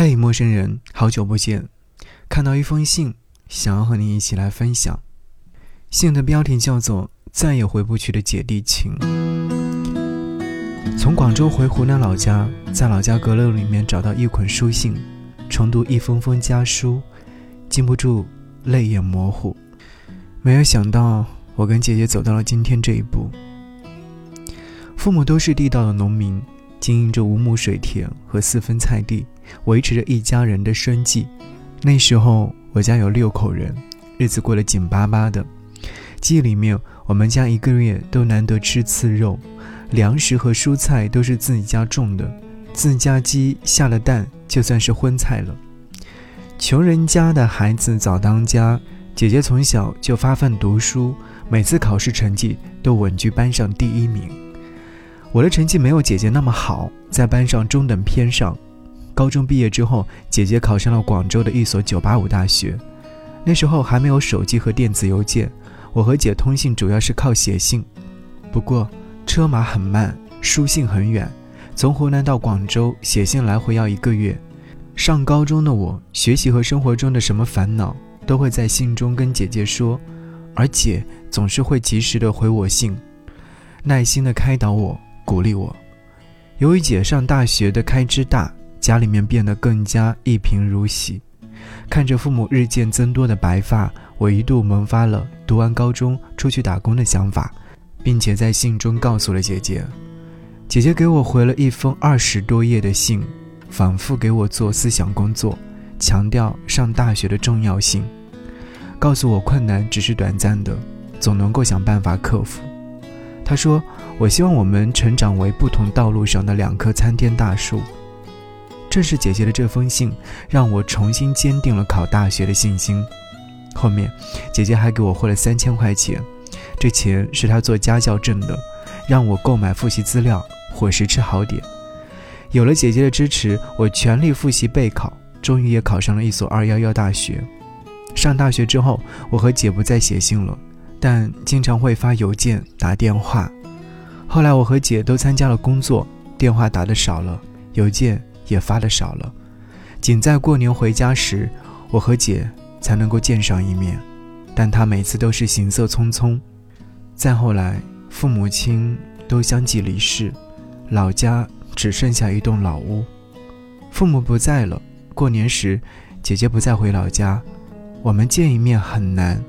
嘿，陌生人，好久不见！看到一封信，想要和你一起来分享。信的标题叫做《再也回不去的姐弟情》。从广州回湖南老家，在老家阁楼里面找到一捆书信，重读一封封家书，禁不住泪眼模糊。没有想到，我跟姐姐走到了今天这一步。父母都是地道的农民。经营着五亩水田和四分菜地，维持着一家人的生计。那时候我家有六口人，日子过得紧巴巴的。记忆里面，我们家一个月都难得吃次肉，粮食和蔬菜都是自己家种的，自家鸡下了蛋就算是荤菜了。穷人家的孩子早当家，姐姐从小就发奋读书，每次考试成绩都稳居班上第一名。我的成绩没有姐姐那么好，在班上中等偏上。高中毕业之后，姐姐考上了广州的一所985大学。那时候还没有手机和电子邮件，我和姐通信主要是靠写信。不过车马很慢，书信很远，从湖南到广州写信来回要一个月。上高中的我，学习和生活中的什么烦恼都会在信中跟姐姐说，而姐总是会及时的回我信，耐心的开导我。鼓励我。由于姐上大学的开支大，家里面变得更加一贫如洗。看着父母日渐增多的白发，我一度萌发了读完高中出去打工的想法，并且在信中告诉了姐姐。姐姐给我回了一封二十多页的信，反复给我做思想工作，强调上大学的重要性，告诉我困难只是短暂的，总能够想办法克服。她说：“我希望我们成长为不同道路上的两棵参天大树。”正是姐姐的这封信，让我重新坚定了考大学的信心。后面，姐姐还给我汇了三千块钱，这钱是她做家教挣的，让我购买复习资料、伙食吃好点。有了姐姐的支持，我全力复习备考，终于也考上了一所二幺幺大学。上大学之后，我和姐不再写信了。但经常会发邮件、打电话。后来我和姐都参加了工作，电话打的少了，邮件也发的少了。仅在过年回家时，我和姐才能够见上一面。但她每次都是行色匆匆。再后来，父母亲都相继离世，老家只剩下一栋老屋。父母不在了，过年时姐姐不再回老家，我们见一面很难。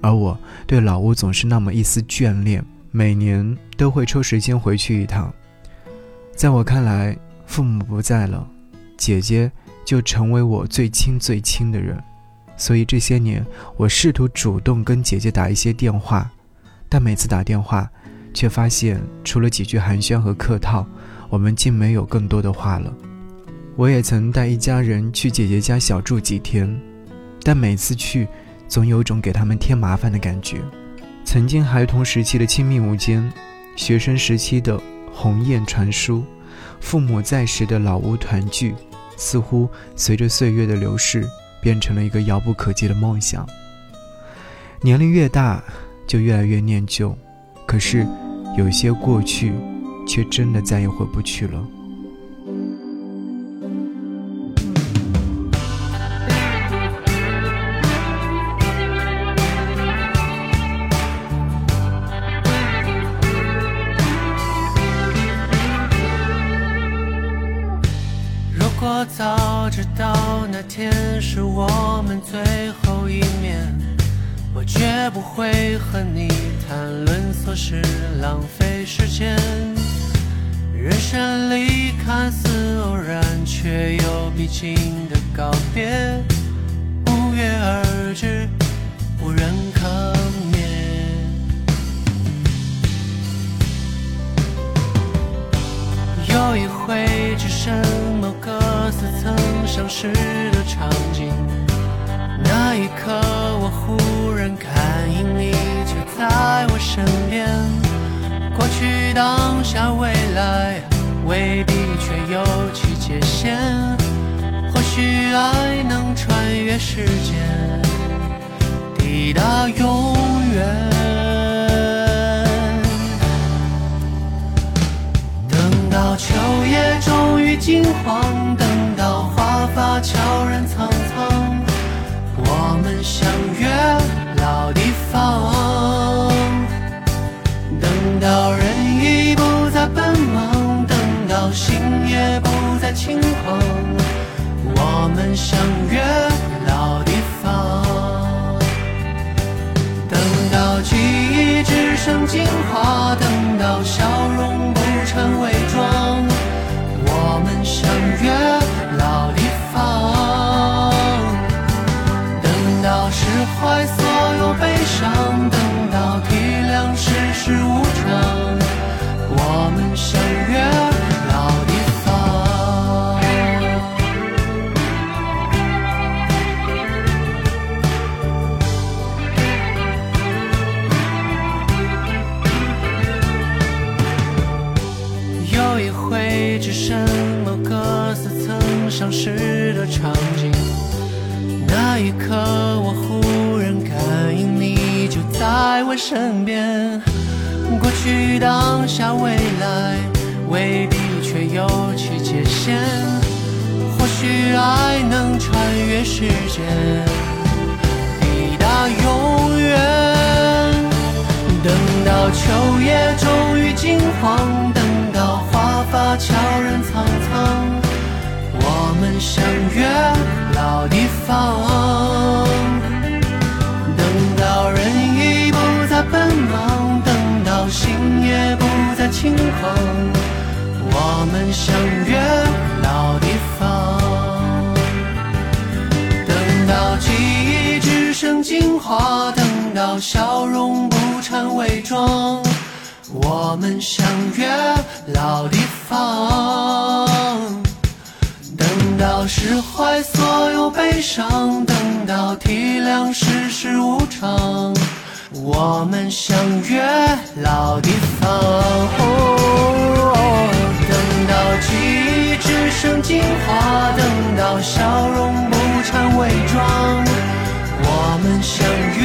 而我对老屋总是那么一丝眷恋，每年都会抽时间回去一趟。在我看来，父母不在了，姐姐就成为我最亲最亲的人。所以这些年，我试图主动跟姐姐打一些电话，但每次打电话，却发现除了几句寒暄和客套，我们竟没有更多的话了。我也曾带一家人去姐姐家小住几天，但每次去。总有种给他们添麻烦的感觉。曾经孩童时期的亲密无间，学生时期的鸿雁传书，父母在时的老屋团聚，似乎随着岁月的流逝，变成了一个遥不可及的梦想。年龄越大，就越来越念旧，可是有些过去，却真的再也回不去了。我早知道那天是我们最后一面，我绝不会和你谈论琐事，浪费时间。人生里看似偶然，却又必经的告别，不约而至，无人可相识的场景，那一刻我忽然感应你就在我身边。过去、当下、未来，未必却有其界限。或许爱能穿越时间，抵达永远。等到秋叶终于金黄，等。悄然苍苍我们相约老地方等到人已不再奔忙等到心也不再轻狂我们相约老地方等到记忆只剩精华等到笑回，只剩某个似曾相识的场景。那一刻，我忽然感应你就在我身边。过去、当下、未来，未必却有其界限。或许爱能穿越时间，抵达永远。等到秋叶终于金黄，相约老地方。等到人已不再奔忙，等到心也不再轻狂，我们相约老地方。等到记忆只剩精华，等到笑容不掺伪装，我们相约老地方。释怀所有悲伤，等到体谅世事无常，我们相约老地方。哦等到记忆只剩精华，等到笑容不掺伪装，我们相约